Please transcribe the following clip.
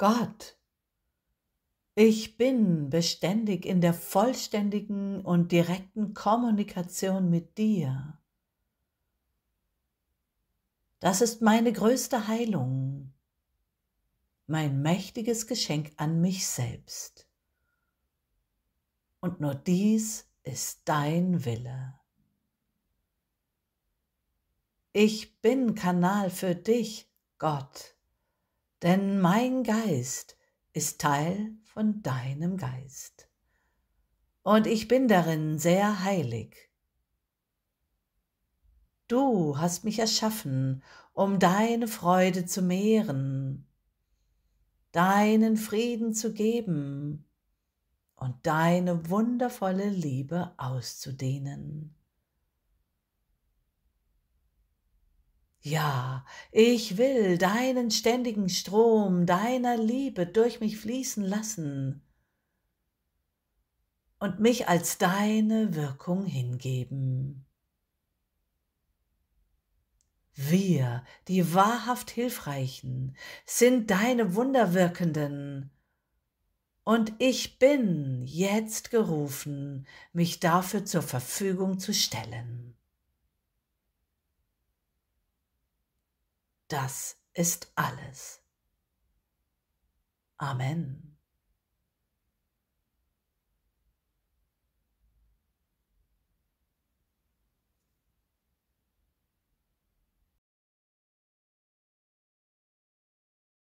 Gott, ich bin beständig in der vollständigen und direkten Kommunikation mit dir. Das ist meine größte Heilung, mein mächtiges Geschenk an mich selbst. Und nur dies ist dein Wille. Ich bin Kanal für dich, Gott, denn mein Geist ist Teil von deinem Geist. Und ich bin darin sehr heilig. Du hast mich erschaffen, um deine Freude zu mehren, deinen Frieden zu geben und deine wundervolle Liebe auszudehnen. Ja, ich will deinen ständigen Strom deiner Liebe durch mich fließen lassen und mich als deine Wirkung hingeben. Wir, die wahrhaft Hilfreichen, sind deine Wunderwirkenden, und ich bin jetzt gerufen, mich dafür zur Verfügung zu stellen. Das ist alles. Amen.